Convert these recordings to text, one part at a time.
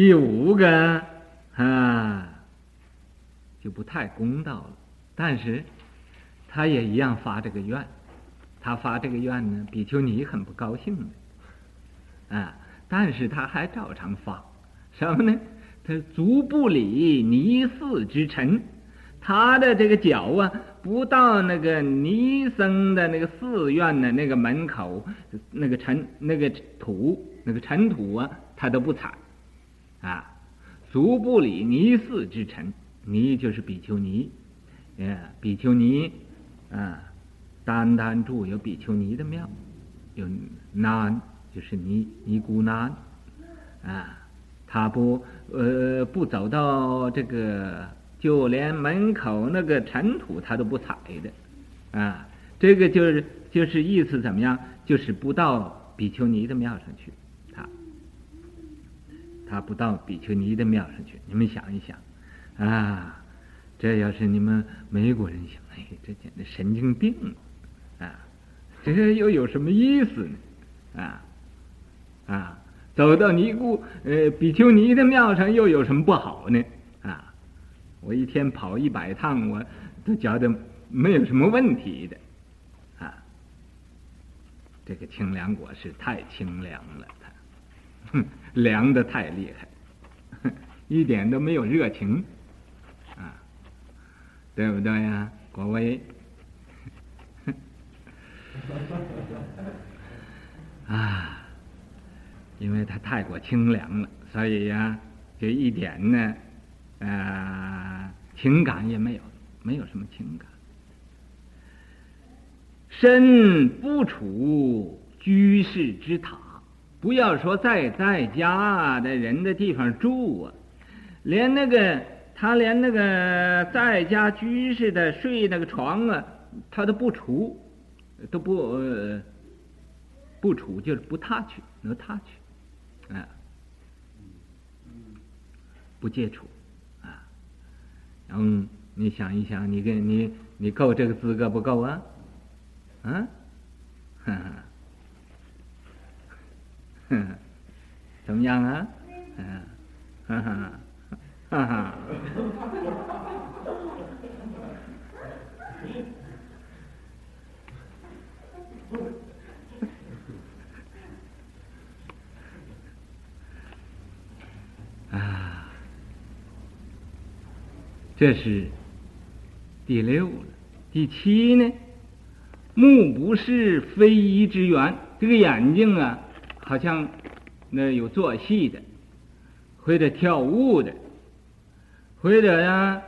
第五个啊，就不太公道了。但是，他也一样发这个愿。他发这个愿呢，比丘尼很不高兴的啊。但是他还照常发什么呢？他足不里尼寺之尘，他的这个脚啊，不到那个尼僧的那个寺院的那个门口，那个尘、那个土、那个尘土啊，他都不踩。啊，足不里尼寺之尘，尼就是比丘尼，呃，比丘尼，啊，单单住有比丘尼的庙，有南就是尼尼姑南，啊，他不呃不走到这个，就连门口那个尘土他都不踩的，啊，这个就是就是意思怎么样？就是不到比丘尼的庙上去。他不到比丘尼的庙上去，你们想一想，啊，这要是你们美国人想，哎，这简直神经病啊！这又有什么意思呢？啊啊，走到尼姑呃比丘尼的庙上又有什么不好呢？啊，我一天跑一百趟，我都觉得没有什么问题的，啊，这个清凉果是太清凉了。哼，凉的太厉害，一点都没有热情，啊，对不对呀，国威？啊，因为它太过清凉了，所以呀，就一点呢，啊，情感也没有，没有什么情感。身不处居士之堂。不要说在在家的人的地方住啊，连那个他连那个在家居士的睡那个床啊，他都不处，都不不处，就是不踏去，能踏去，啊，不接触，啊，嗯你想一想，你跟你你够这个资格不够啊？啊，哈哈。哼，怎么样啊？嗯，哈哈，哈哈，啊，这是第六。第七呢？目不是非一之缘，这个眼睛啊。好像那有做戏的，或者跳舞的，或者呀，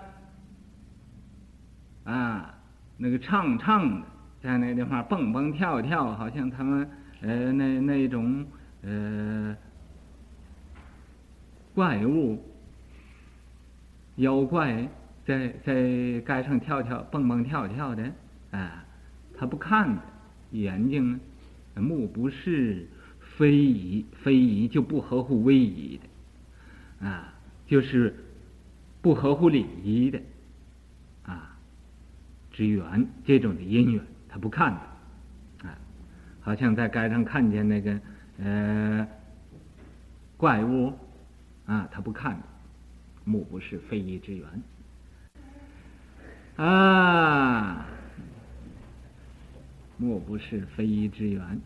啊，那个唱唱的，在那地方蹦蹦跳跳，好像他们呃那那种呃怪物、妖怪在在街上跳跳蹦蹦跳跳的啊，他不看的，眼睛目不视。非仪，非仪就不合乎威仪的，啊，就是不合乎礼仪的，啊，之缘这种的因缘，他不看的，啊，好像在街上看见那个呃怪物，啊，他不看的，目不是非仪之缘，啊，目不是非仪之缘。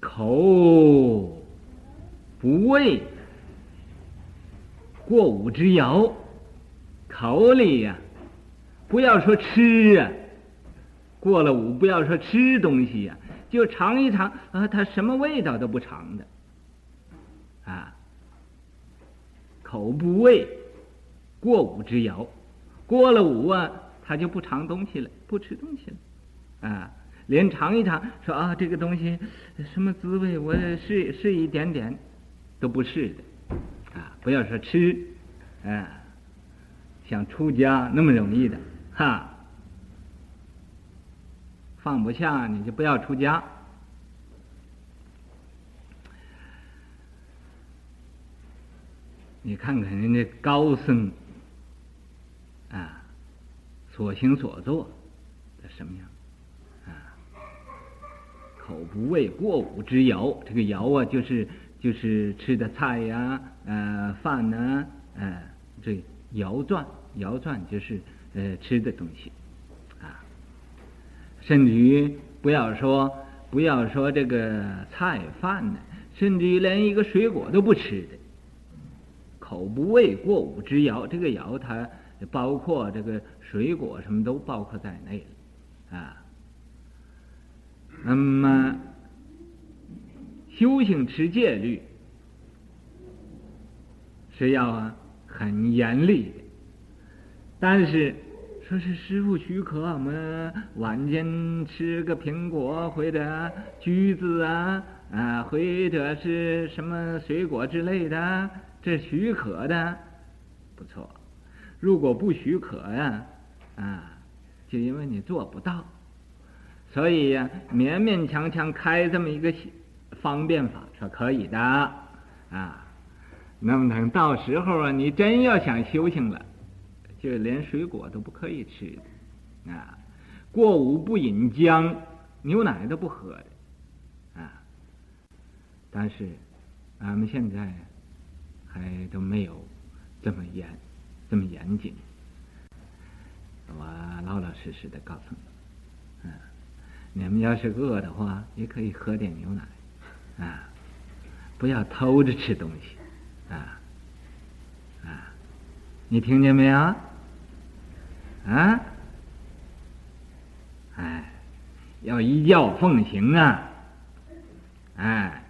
口不为过午之肴，口里呀、不要说吃啊，过了午不要说吃东西呀、就尝一尝啊，它什么味道都不尝的，啊，口不为过午之肴，过了午啊，他就不尝东西了，不吃东西了，啊。连尝一尝，说啊，这个东西什么滋味？我试试一点点，都不是的，啊，不要说吃，啊，想出家那么容易的，哈，放不下你就不要出家。你看看人家高僧，啊，所行所作的什么样？口不为过午之肴，这个肴啊，就是就是吃的菜呀、呃饭呢，呃这肴馔，肴馔就是呃吃的东西，啊，甚至于不要说不要说这个菜饭呢，甚至于连一个水果都不吃的，口不为过午之肴，这个肴它包括这个水果什么都包括在内了，啊，那么。修行持戒律是要啊很严厉的，但是说是师傅许可我们晚间吃个苹果或者橘子啊啊或者是什么水果之类的，这许可的不错。如果不许可呀啊，就因为你做不到，所以呀勉勉强强开这么一个。方便法说可以的啊，那么等到时候啊，你真要想修行了，就连水果都不可以吃的啊，过午不饮姜，牛奶都不喝的啊。但是俺们现在还都没有这么严这么严谨，我老老实实的告诉你，你们要是饿的话，也可以喝点牛奶。啊，不要偷着吃东西，啊，啊，你听见没有？啊，哎，要依教奉行啊，哎，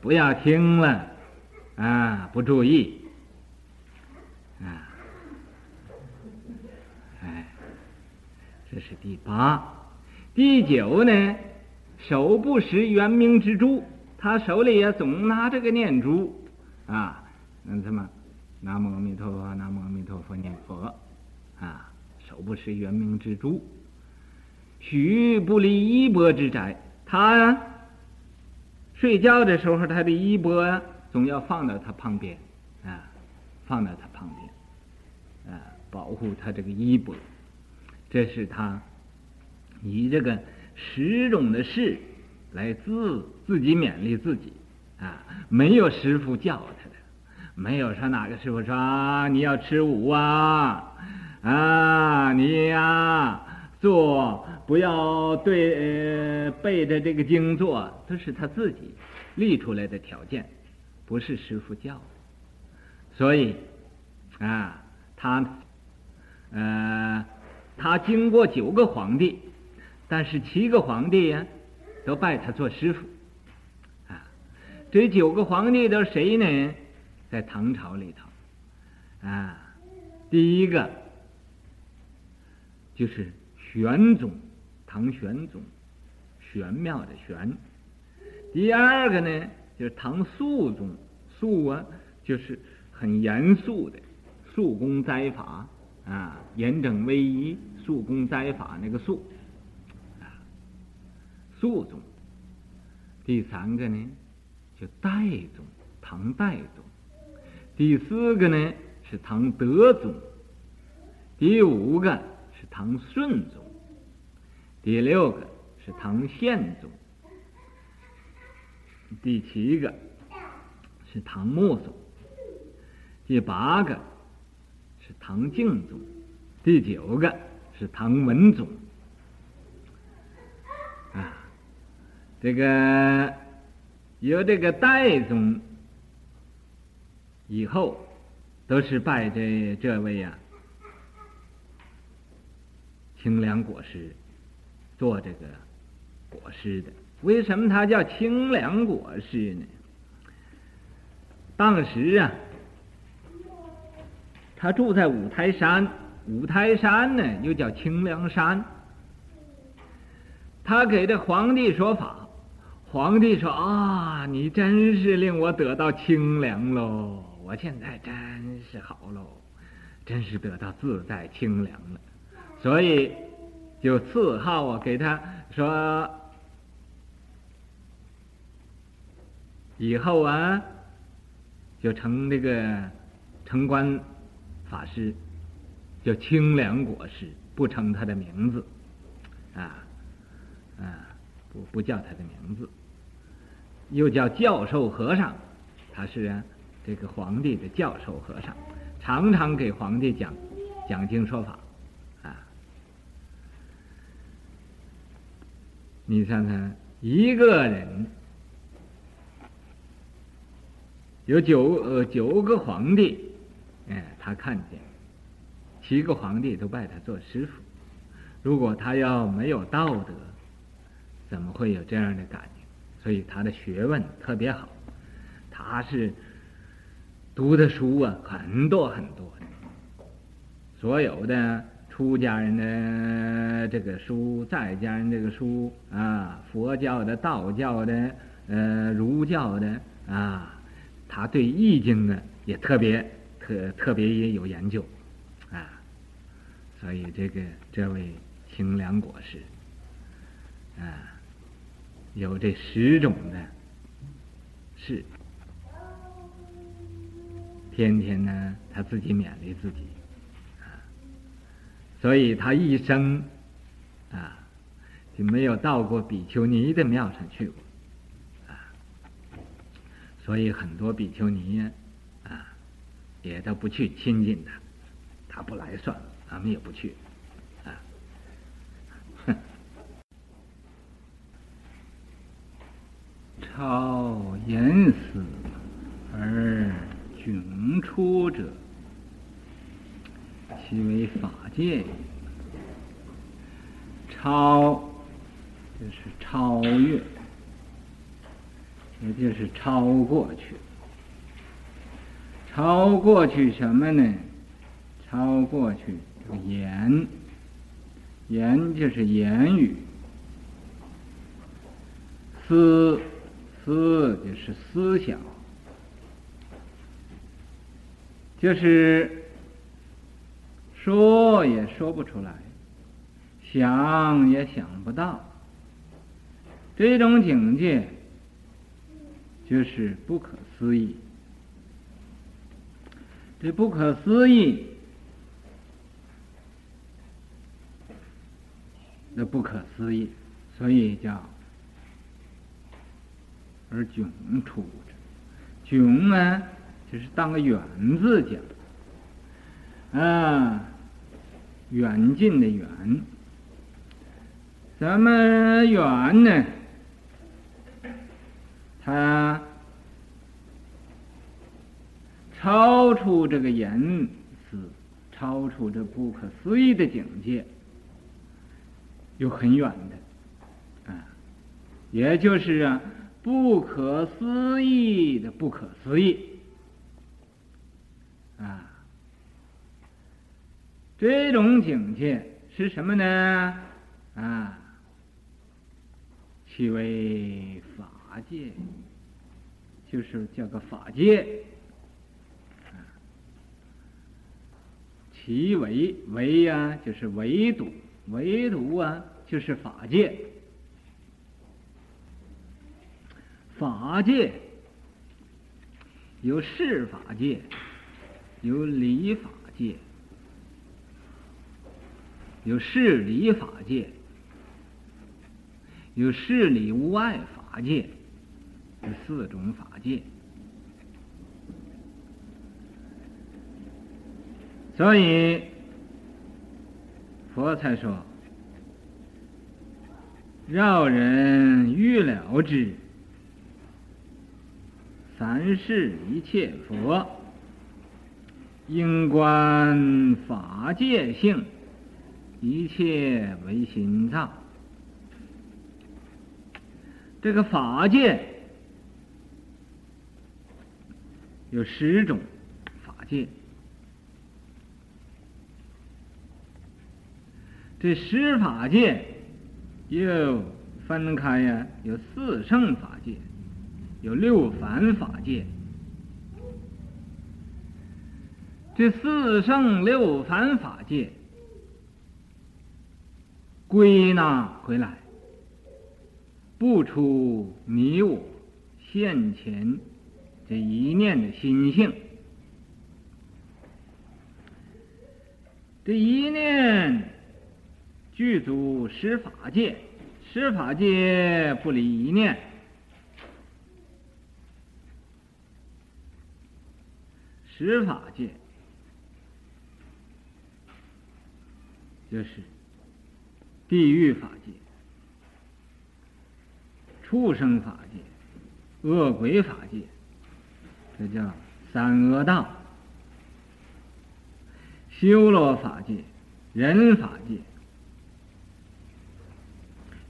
不要听了，啊，不注意，啊，哎，这是第八，第九呢？手不识圆明之珠，他手里也总拿这个念珠，啊，那什么，南无阿弥陀佛，南无阿弥陀佛，念佛，啊，手不识圆明之珠，许不离衣钵之宅，他睡觉的时候，他的衣钵总要放到他旁边，啊，放到他旁边，啊，保护他这个衣钵，这是他以这个。十种的事来自自己勉励自己啊，没有师傅教他的，没有说哪个师傅说啊，你要吃五啊啊，你呀、啊、做不要对呃背着这个经做，都是他自己立出来的条件，不是师傅教的。所以啊，他呃，他经过九个皇帝。但是七个皇帝呀，都拜他做师傅，啊，这九个皇帝都谁呢？在唐朝里头，啊，第一个就是玄宗，唐玄宗，玄妙的玄。第二个呢，就是唐肃宗，肃啊，就是很严肃的，肃公斋法啊，严整威仪，肃公斋法那个肃。肃宗，第三个呢，就代宗，唐代宗；第四个呢是唐德宗；第五个是唐顺宗；第六个是唐宪宗；第七个是唐穆宗；第八个是唐敬宗；第九个是唐文宗。这个有这个代宗以后，都是拜这这位呀、啊，清凉果师做这个果师的。为什么他叫清凉果师呢？当时啊，他住在五台山，五台山呢又叫清凉山，他给这皇帝说法。皇帝说：“啊，你真是令我得到清凉喽！我现在真是好喽，真是得到自在清凉了。所以就赐号啊，给他说以后啊，就成这个城关法师，叫清凉国师，不称他的名字，啊啊。”不不叫他的名字，又叫教授和尚，他是啊这个皇帝的教授和尚，常常给皇帝讲讲经说法，啊，你看看，一个人有九呃九个皇帝，哎，他看见，七个皇帝都拜他做师傅，如果他要没有道德，怎么会有这样的感？所以他的学问特别好，他是读的书啊很多很多的，所有的出家人的这个书，在家人这个书啊，佛教的、道教的、呃儒教的啊，他对易经呢也特别特特别也有研究啊，所以这个这位清凉国师啊。有这十种的事，天天呢，他自己勉励自己，啊，所以他一生啊就没有到过比丘尼的庙上去过，啊，所以很多比丘尼，啊，也都不去亲近他，他不来算了，咱们也不去。超严死而迥出者，其为法界。超就是超越，也就是超过去。超过去什么呢？超过去这个言，言就是言语，思。思就是思想，就是说也说不出来，想也想不到，这种境界就是不可思议。这不可思议，那不可思议，所以叫。而迥出者，迥呢，就是当个远字讲，啊，远近的远，咱们远呢？它超出这个言辞，超出这不可思议的境界，有很远的，啊，也就是啊。不可思议的不可思议啊！这种境界是什么呢？啊，其为法界，就是叫个法界。其为为呀，就是唯独，唯独啊，就是法界。法界有事法界，有理法界，有事理法界，有事理无碍法界，这四种法界。所以佛才说：“饶人欲了之。”三世一切佛，应观法界性，一切唯心造。这个法界有十种法界，这十法界又分开呀，有四圣法界。有六凡法界，这四圣六凡法界归纳回来，不出你我现前这一念的心性，这一念具足十法界，十法界不离一念。十法界就是地狱法界、畜生法界、恶鬼法界，这叫三恶道。修罗法界、人法界、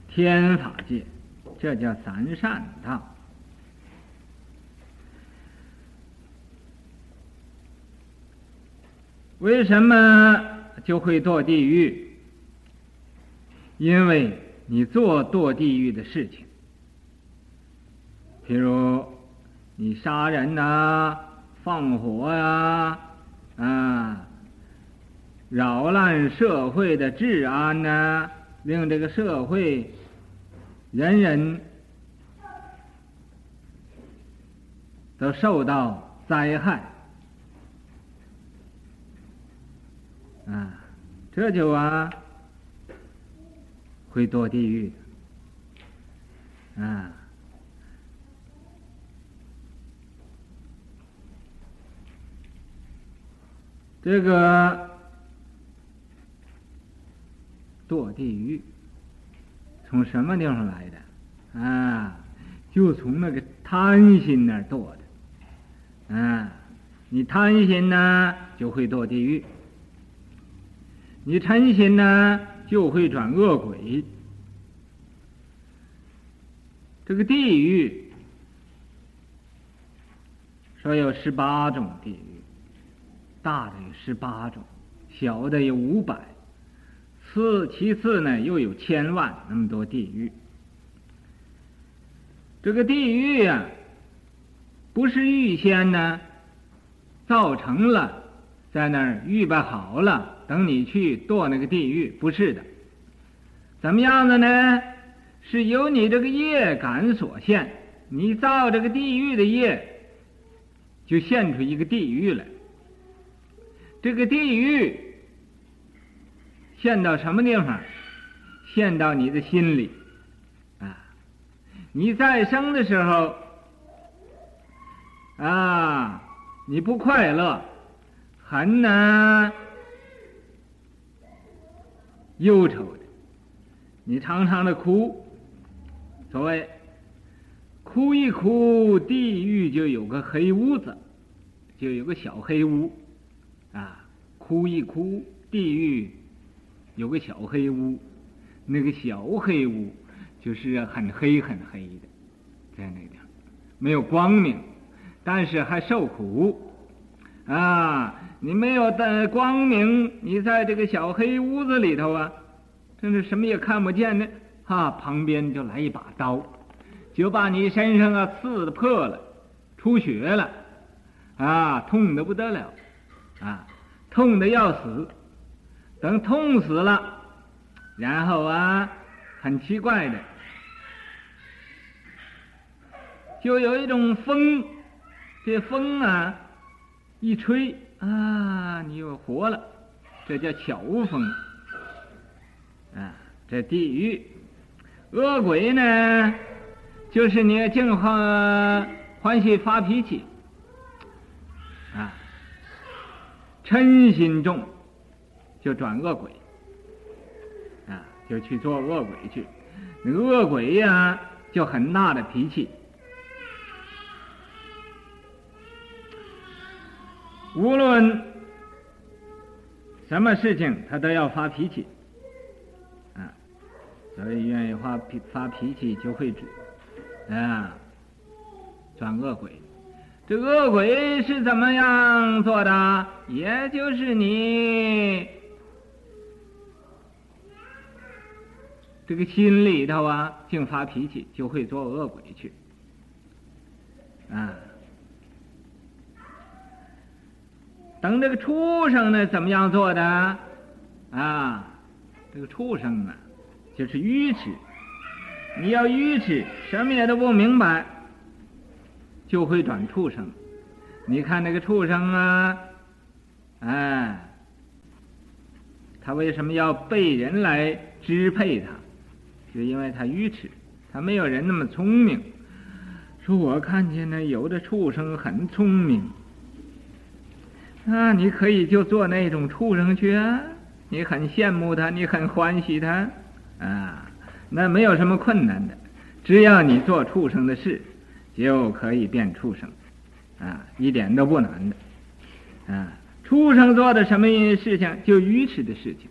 天法界，这叫三善道。为什么就会堕地狱？因为你做堕地狱的事情，譬如你杀人呐、放火呀、啊，扰乱社会的治安呐、令这个社会人人都受到灾害。啊，这就啊会堕地狱啊。这个堕地狱从什么地方来的啊？就从那个贪心那儿堕的啊。你贪心呢，就会堕地狱。你嗔心呢，就会转恶鬼。这个地狱说有十八种地狱，大的有十八种，小的有五百，次其次呢又有千万那么多地狱。这个地狱呀、啊，不是预先呢造成了，在那儿预备好了。等你去堕那个地狱，不是的，怎么样的呢？是由你这个业感所现，你造这个地狱的业，就现出一个地狱来。这个地狱现到什么地方？现到你的心里啊！你再生的时候啊，你不快乐，很难。忧愁的，你常常的哭，所谓哭一哭，地狱就有个黑屋子，就有个小黑屋，啊，哭一哭，地狱有个小黑屋，那个小黑屋就是很黑很黑的，在那边没有光明，但是还受苦，啊。你没有的光明，你在这个小黑屋子里头啊，真是什么也看不见呢。哈，旁边就来一把刀，就把你身上啊刺的破了，出血了，啊，痛得不得了，啊，痛得要死。等痛死了，然后啊，很奇怪的，就有一种风，这风啊，一吹。啊，你又活了，这叫巧无风。啊，这地狱，恶鬼呢，就是你净欢欢喜发脾气，啊，嗔心重，就转恶鬼，啊，就去做恶鬼去。那个恶鬼呀、就很大的脾气。无论什么事情，他都要发脾气，啊，所以愿意发脾发脾气就会转，啊，转恶鬼。这恶鬼是怎么样做的？也就是你这个心里头啊，净发脾气，就会做恶鬼去，啊。等这个畜生呢，怎么样做的？啊，这个畜生啊，就是愚痴。你要愚痴，什么也都不明白，就会转畜生。你看那个畜生啊，哎，他为什么要被人来支配他？就因为他愚痴，他没有人那么聪明。说我看见呢，有的畜生很聪明。啊，你可以就做那种畜生去啊，你很羡慕他，你很欢喜他，啊，那没有什么困难的，只要你做畜生的事，就可以变畜生，啊，一点都不难的，啊，畜生做的什么事情就愚痴的事情，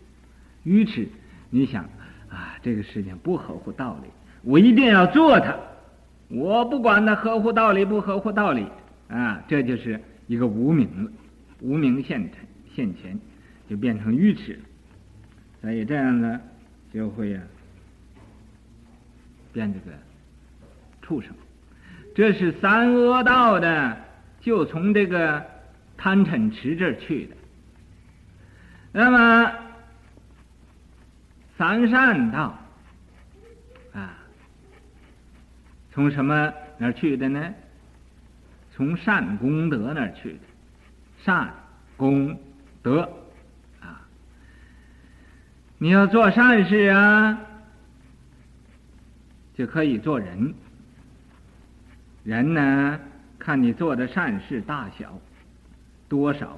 愚痴，你想啊，这个事情不合乎道理，我一定要做它。我不管他合乎道理不合乎道理啊，这就是一个无明了，无名现前现前，就变成愚痴。所以这样呢，就会呀、啊，变这个畜生。这是三恶道的，就从这个贪嗔痴这儿去的。那么三善道啊。从什么那儿去的呢？从善功德那儿去的，善功德啊！你要做善事啊，就可以做人。人呢，看你做的善事大小多少，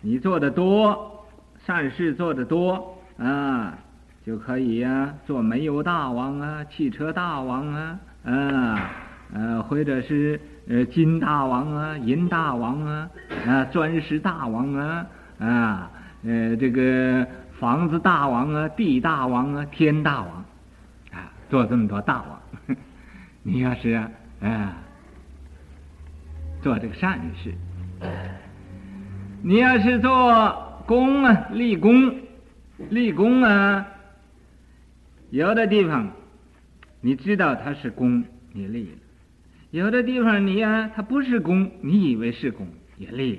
你做的多，善事做的多啊，就可以呀、啊，做煤油大王啊，汽车大王啊。啊，呃，或者是呃金大王啊，银大王啊，啊，钻石大王啊，啊，呃，这个房子大王啊，地大王啊，天大王，啊，做这么多大王，你要是啊，做这个善事，你要是做功啊，立功，立功啊，有的地方。你知道他是功，你立了；有的地方你呀、他不是功，你以为是功，也立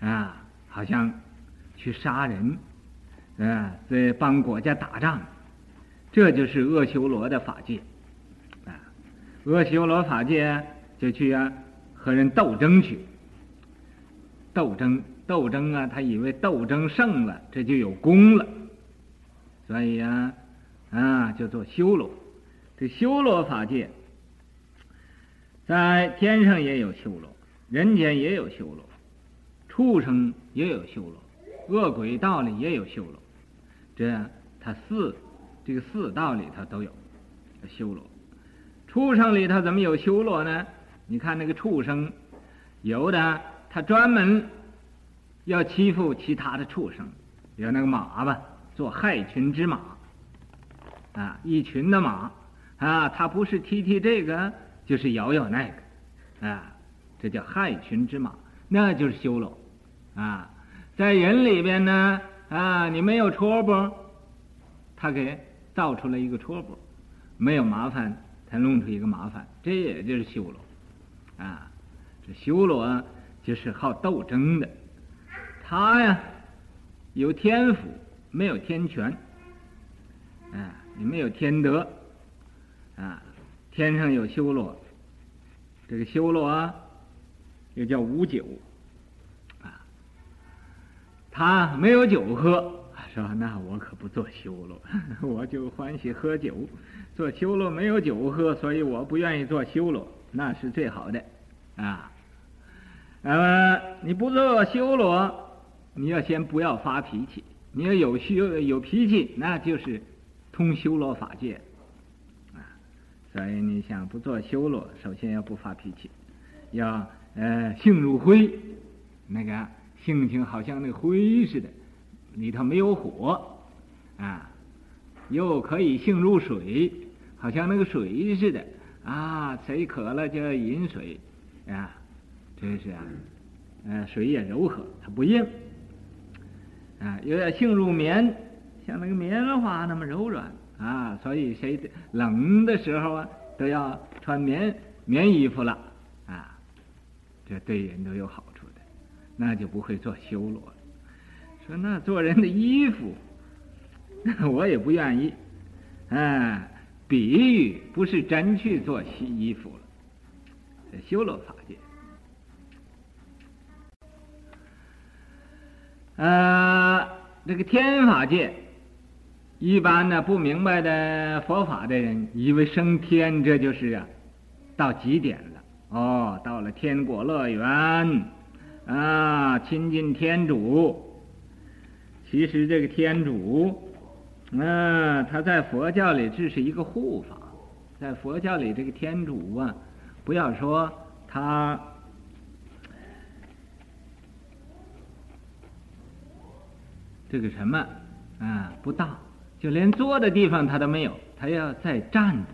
了。啊，好像去杀人，啊，在帮国家打仗，这就是阿修罗的法界。啊，阿修罗法界就去啊和人斗争去，斗争斗争啊，他以为斗争胜了，这就有功了，所以呀，啊，就做修罗。这修罗法界，在天上也有修罗，人间也有修罗，畜生也有修罗，恶鬼道里也有修罗，这他四这个四道里头都有修罗。畜生里头怎么有修罗呢？你看那个畜生，有的他专门要欺负其他的畜生，有那个马吧，做害群之马，啊，一群的马。啊，他不是踢踢这个，就是咬咬那个，啊，这叫害群之马，那就是修罗，啊，在人里边呢，啊，你没有戳不，他给造出来一个戳不，没有麻烦，他弄出一个麻烦，这也就是修罗，啊，这修罗就是好斗争的，他呀，有天赋，没有天权，啊，你没有天德。啊，天上有修罗，这个修罗啊，又叫无酒，啊，他没有酒喝，说那我可不做修罗，我就欢喜喝酒，做修罗没有酒喝，所以我不愿意做修罗，那是最好的，啊，那么你不做修罗，你要先不要发脾气，你要有修有脾气，那就是通修罗法界。所以你想不做修罗，首先要不发脾气，要呃性如灰，那个性情好像那个灰似的，里头没有火啊，又可以性如水，好像那个水似的啊，谁渴了就要饮水啊，这是啊，呃水也柔和，它不硬啊，又要性如棉，像那个棉花那么柔软。啊，所以谁冷的时候啊，都要穿棉棉衣服了啊，这对人都有好处的，那就不会做修罗了。说那做人的衣服，我也不愿意，啊，比喻不是真去做新衣服了，修罗法界。呃，这个天法界。一般呢，不明白的佛法的人，以为升天这就是啊，到极点了。哦，到了天国乐园，啊，亲近天主。其实这个天主，啊，他在佛教里这是一个护法，在佛教里这个天主啊，不要说他这个什么啊不大，就连坐的地方他都没有，他要再站着。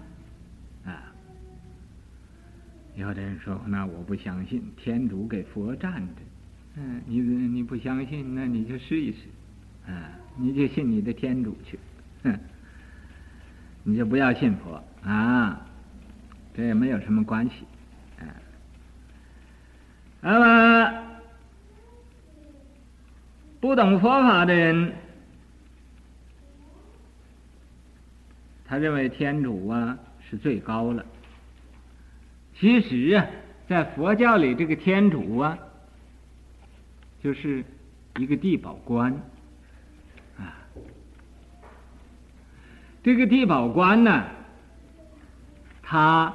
有的人说：“那我不相信天主给佛站着。”嗯，你你不相信，那你就试一试，啊，你就信你的天主去，哼，你就不要信佛啊，这也没有什么关系，啊。那么不懂佛法的人，他认为天主啊是最高了。其实啊，在佛教里，这个天主啊，就是一个地保官啊。这个地保官呢，他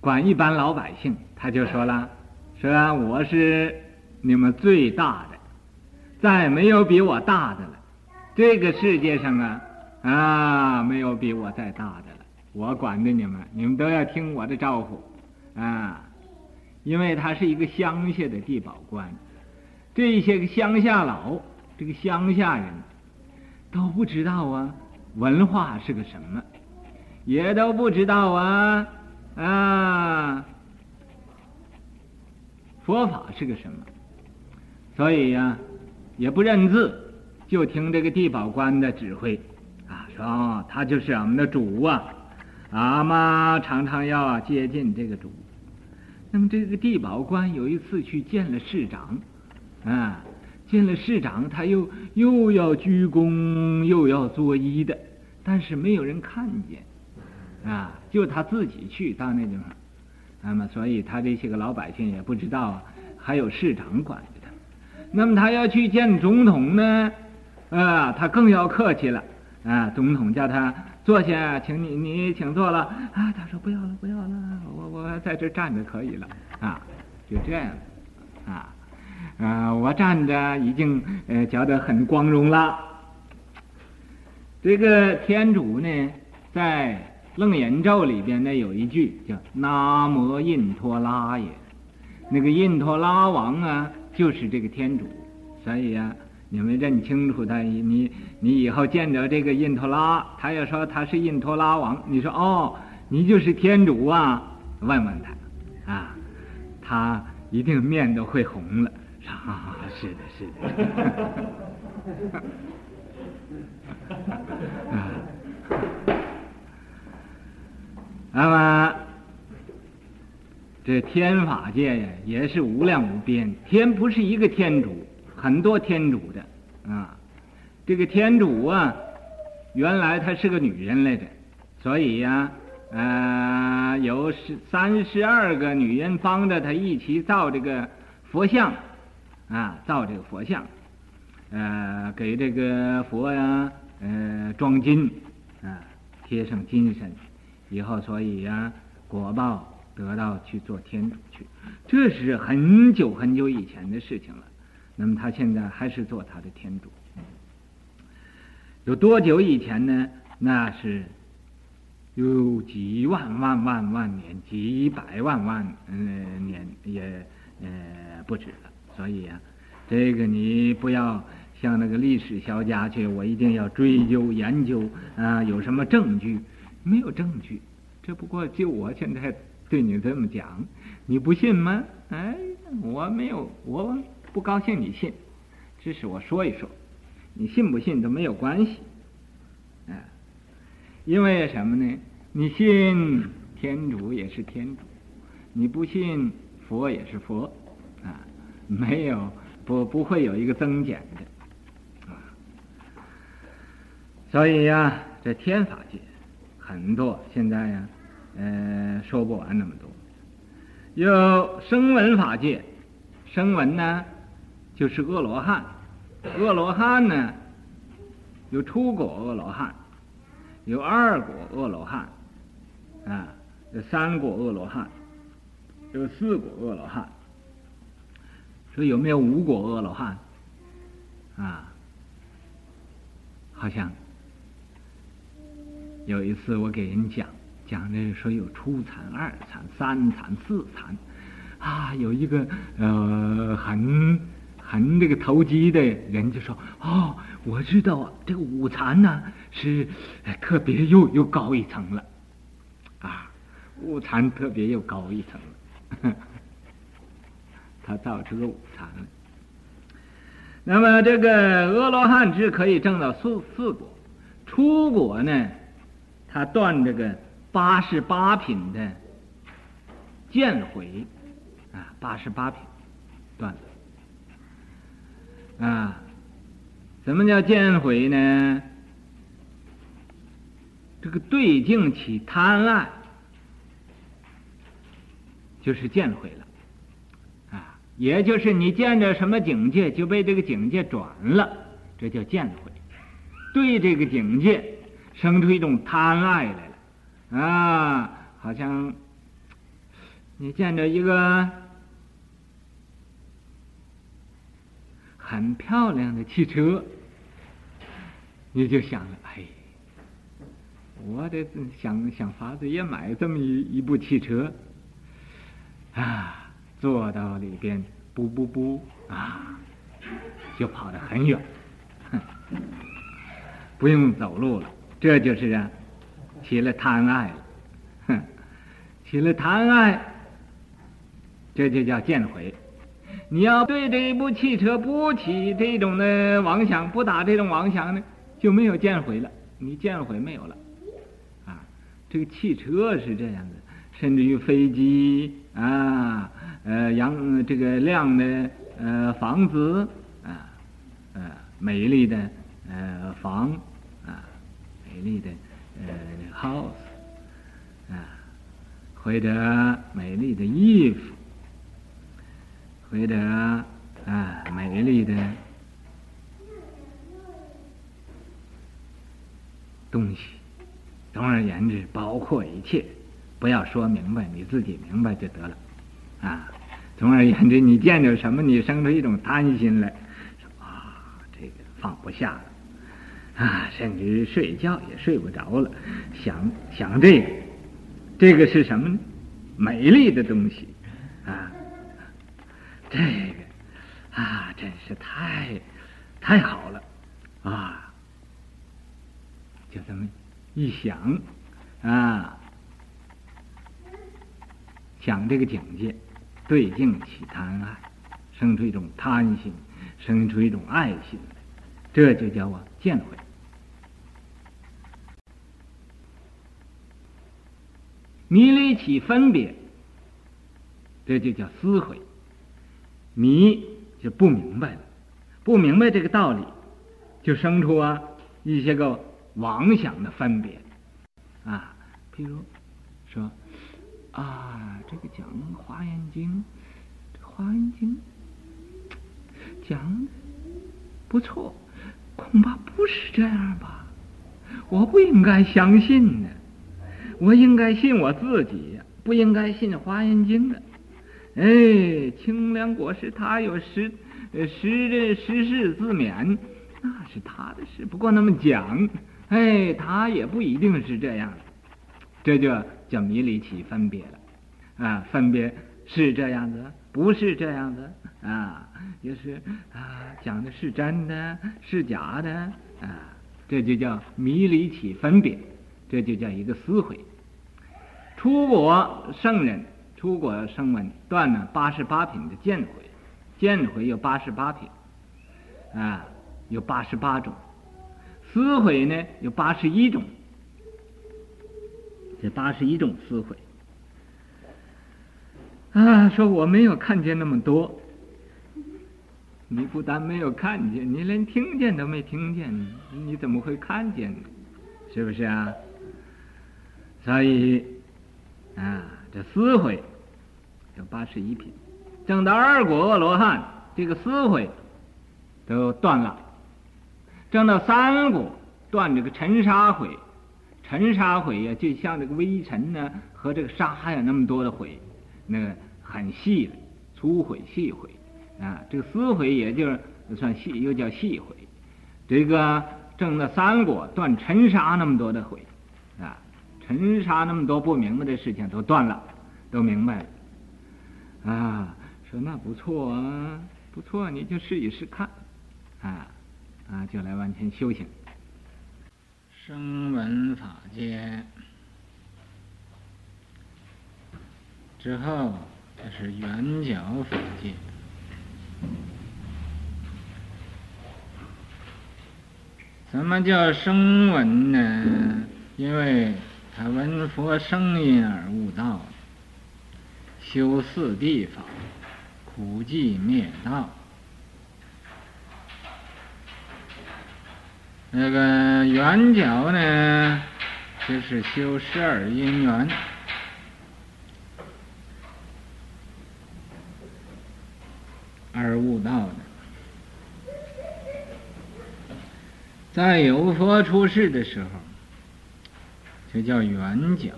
管一般老百姓，他就说了：“说我是你们最大的，再没有比我大的了。这个世界上啊，啊，没有比我再大的了。”我管着你们，你们都要听我的招呼，啊，因为他是一个乡下的地保官，这些个乡下佬，这个乡下人，都不知道啊，文化是个什么，也都不知道啊，啊，佛法是个什么，所以呀、也不认字，就听这个地保官的指挥，哦、他就是我们的主啊。阿妈常常要接近这个主，那么这个地保官有一次去见了市长，啊，见了市长，他又又要鞠躬又要作揖的，但是没有人看见，啊，就他自己去到那地方，那么所以他这些个老百姓也不知道啊还有市长管着他，那么他要去见总统呢，啊，他更要客气了，啊，总统叫他。坐下，请你，你请坐了啊！他说不要了，不要了，我我在这站着可以了啊，就这样啊，啊，我站着已经呃觉得很光荣了。这个天主呢，在楞严咒里边呢有一句叫“南无印陀拉耶”，那个印陀拉王啊，就是这个天主，所以呀、啊。你们认清楚他，你你以后见着这个印陀拉，他要说他是印陀拉王，你说哦，你就是天主啊？问问他，啊，他一定面都会红了。啊，是的，是的。那么这天法界呀，也是无量无边，天不是一个天主。很多天主的啊，这个天主啊，原来她是个女人来着，所以呀、啊，呃，有十三十二个女人帮着她一起造这个佛像，啊，造这个佛像，呃，给这个佛呀，呃，装金，啊，贴上金身，以后所以呀、果报得到去做天主去，这是很久很久以前的事情了。那么他现在还是做他的天主，有多久以前呢？那是有几万万万万年，几百万万嗯年也呃不止了。所以啊，这个你不要像那个历史学家去，我一定要追究研究啊，有什么证据？没有证据，这不过就我现在对你这么讲，你不信吗？哎，我没有我。不高兴你信，只是我说一说，你信不信都没有关系，啊，因为什么呢？你信天主也是天主，你不信佛也是佛，啊，没有不不会有一个增减的，啊，所以呀、这天法界很多，现在呀、呃，说不完那么多，有声闻法界，声闻呢？就是阿罗汉，阿罗汉呢，有初果阿罗汉，有二果阿罗汉，啊，有三果阿罗汉，有四果阿罗汉，说有没有五果阿罗汉？啊，好像有一次我给人讲讲的说有初禅、二禅、三禅、四禅，啊，有一个呃很很这个投机的人就说哦，我知道啊，这个五禅呢是特别又又高一层了，啊，五禅特别又高一层了，他造出个五禅了。那么这个阿罗汉只可以证到四四果，出果呢，他断这个八十八品的见毁啊，八十八品断了。啊。什么叫见毁呢？这个对境起贪爱，就是见毁了。啊也就是你见着什么境界，就被这个境界转了，这叫见毁。对这个境界生出一种贪爱来了，啊，好像你见着一个很漂亮的汽车，你就想了，哎，我得想想法子也买这么一一部汽车，啊。坐到里边，不不不啊，就跑得很远，不用走路了。这就是啊，起了贪爱了，哼，起了贪爱，这就叫见毁。你要对这一部汽车不起这种的妄想，不打这种妄想呢，就没有见毁了。你见毁没有了，啊，这个汽车是这样的，甚至于飞机啊。呃，阳这个亮的呃房子啊，呃美丽的呃房啊，美丽的呃 house 啊，或者美丽的衣服，或者啊美丽的东西，总而言之，包括一切，不要说明白，你自己明白就得了啊。总而言之，你见着什么，你生出一种贪心来，啊，这个放不下了，啊，甚至睡觉也睡不着了，想想这个，这个是什么呢？美丽的东西，啊，这个啊，真是太太好了，啊，就这么一想，啊，想这个境界。对境起贪爱，生出一种贪心，生出一种爱心来，这就叫我见毁。迷离起分别，这就叫思毁。迷就不明白了，不明白这个道理，就生出啊一些个妄想的分别，啊，譬如说。啊，这个讲《华严经》，《华严经》讲的不错，恐怕不是这样吧？我不应该相信呢，我应该信我自己，不应该信《华严经》的。哎，清凉国师他有实呃实实事自勉，那是他的事。不过那么讲，哎，他也不一定是这样，这就。叫迷离起分别了，啊，分别是这样子，不是这样子，啊，就是啊，讲的是真的，是假的，啊，这就叫迷离起分别，这就叫一个思维。出国圣人，出果圣闻断了八十八品的见毁，见毁有八十八品，啊，有八十八种，思毁呢有八十一种。这八十一种思毁啊！说我没有看见那么多，你不但没有看见，你连听见都没听见，你怎么会看见呢？是不是啊？所以啊，这思毁有八十一品，证到二果恶罗汉，这个思毁都断了；证到三果，断这个尘沙毁。尘沙毁呀，就像这个微尘呢，和这个沙呀那么多的毁，那个很细的粗毁细毁，啊，这个思毁也就是算细，又叫细毁。这个证了三果，断尘沙那么多的毁，尘沙那么多不明白的事情都断了，都明白了，啊，说那不错啊，不错，你就试一试看，啊，啊，就来完全修行。声闻法界之后，这是缘觉法界。什么叫声闻呢？因为他闻佛声音而悟道，修四地法，苦寂灭道。那个圆角呢，就是修十二因缘而悟道的。在有佛出世的时候，这叫圆角；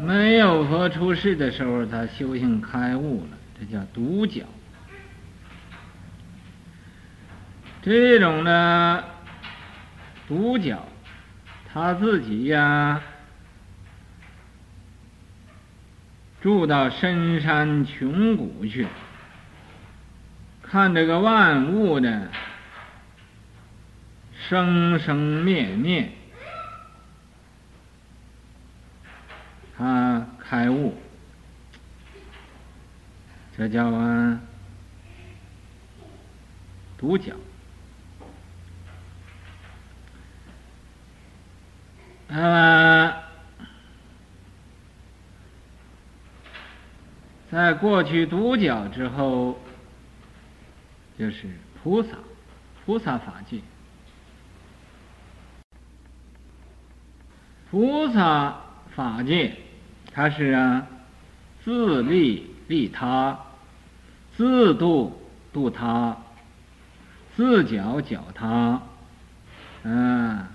没有佛出世的时候，他修行开悟了，这叫独角。这种的独角，他自己呀，住到深山穷谷去，看这个万物的。生生灭灭，他开悟，这叫啊独角。那么，在过去独角之后，就是菩萨，菩萨法界。菩萨法界，它是啊，自利利他，自度度他，自觉觉他，嗯，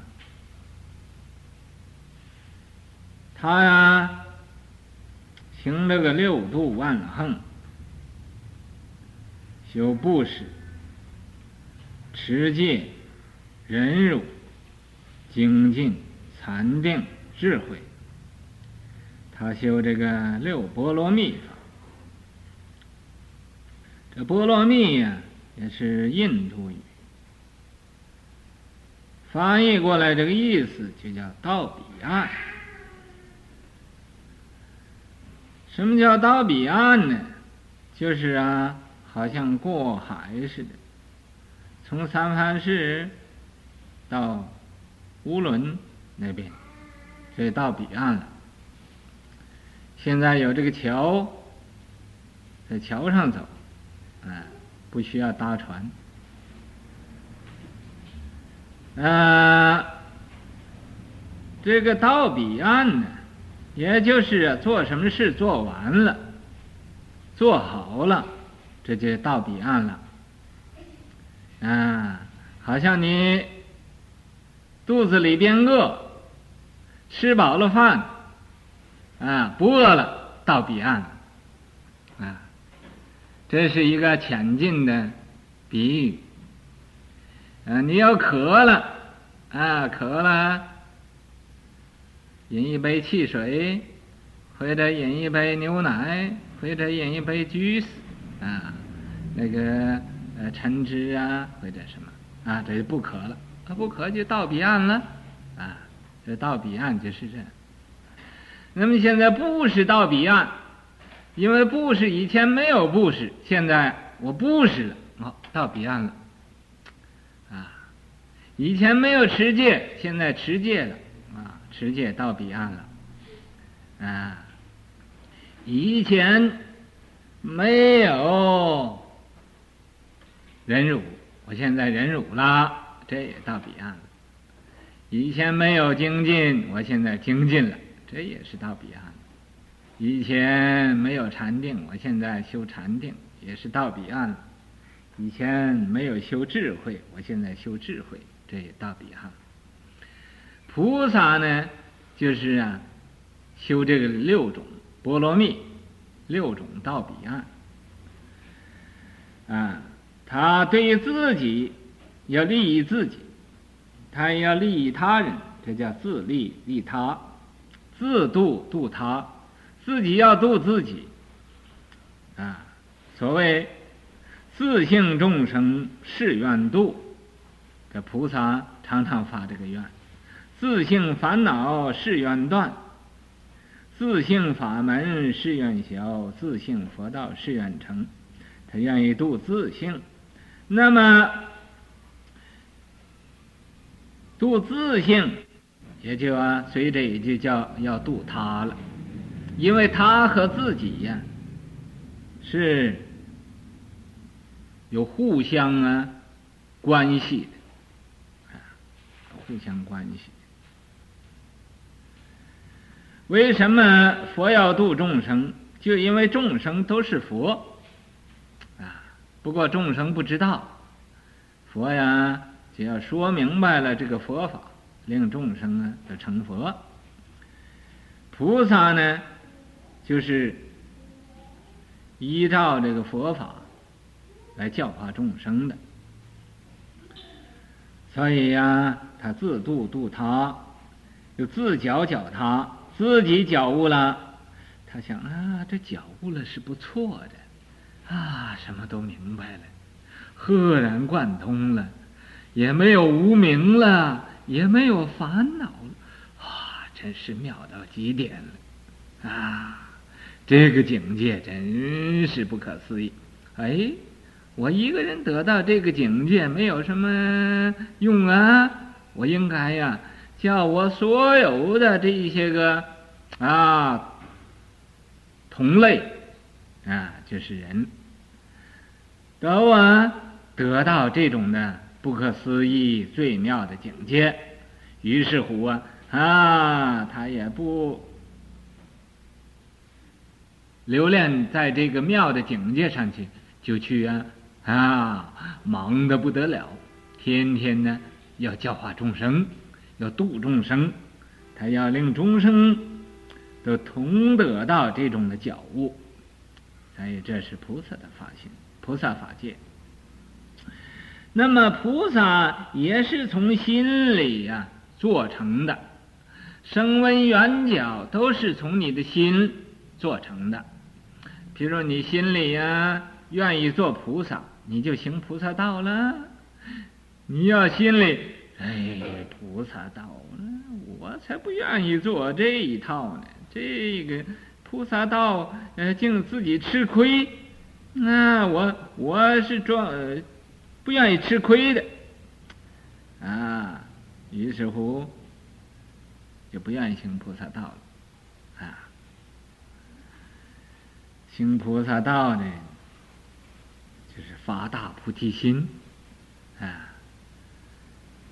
他呀，行这个六度万恒，修布施、持戒、忍辱、精进。禅定智慧，他修这个六波罗蜜法。这波罗蜜呀，也是印度语，翻译过来这个意思就叫到彼岸。什么叫到彼岸呢？就是啊，好像过海似的，从三藩市到乌伦。那边，所以到彼岸了。现在有这个桥，在桥上走，啊，不需要搭船。啊，这个到彼岸呢，也就是做什么事做完了，做好了，这就到彼岸了。啊，好像你肚子里边饿。吃饱了饭，啊，不饿了，到彼岸了，啊，这是一个浅近的比喻。啊，你要渴了，啊，渴了，饮一杯汽水，或者饮一杯牛奶，或者饮一杯 juice，啊，那个呃橙汁啊，或者什么，啊，这就不渴了，啊，不渴就到彼岸了，啊。这到彼岸就是这样。那么现在布施到彼岸，因为布施以前没有布施，现在我布施了，哦，到彼岸了。啊，以前没有持戒，现在持戒了，啊，持戒到彼岸了。啊，以前没有忍辱，我现在忍辱了，这也到彼岸了。以前没有精进，我现在精进了，这也是到彼岸了。以前没有禅定，我现在修禅定，也是到彼岸了。以前没有修智慧，我现在修智慧，这也到彼岸。菩萨呢，就是啊，修这个六种波罗蜜，六种到彼岸，啊，他对于自己要利益自己，他要利益他人，这叫自利利他，自度度他，自己要度自己。啊，所谓自性众生誓愿度，这菩萨常常发这个愿。自性烦恼誓愿断，自性法门誓愿消，自性佛道誓愿成。他愿意度自性，那么度自性，也就啊，随着也就叫要度他了，因为他和自己呀、是有互相啊关系的，啊，互相关系。为什么佛要度众生？就因为众生都是佛，啊，不过众生不知道，佛呀，只要说明白了这个佛法，令众生啊都成佛。菩萨呢，就是依照这个佛法来教化众生的，所以呀，他自度度他，又自觉觉他。自己觉悟了，他想啊，这觉悟了是不错的，啊，什么都明白了，赫然贯通了，也没有无明了，也没有烦恼了，啊，真是妙到极点了，啊，这个境界真是不可思议。哎，我一个人得到这个境界没有什么用啊，我应该呀。叫我所有的这些个啊同类啊，就是人，都啊得到这种的不可思议最妙的境界。于是乎啊啊，他也不留恋在这个妙的境界上去，就去啊啊忙得不得了，天天呢要教化众生。要度众生，他要令众生都同得到这种的觉悟，所以这是菩萨的法性，菩萨法界。那么菩萨也是从心里呀、做成的，声闻缘觉都是从你的心做成的。比如你心里呀、愿意做菩萨，你就行菩萨道了。你要心里。哎，菩萨道，我才不愿意做这一套呢。这个菩萨道，呃，竟自己吃亏，那我我是装，不愿意吃亏的，啊，于是乎就不愿意行菩萨道了，啊，行菩萨道呢，就是发大菩提心，啊。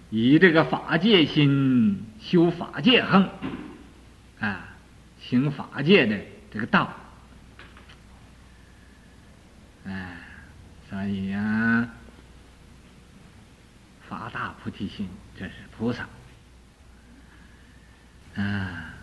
以这个法界心修法界行，啊，行法界的这个道，哎，所以呀、啊，八大菩提心，这是菩萨，啊。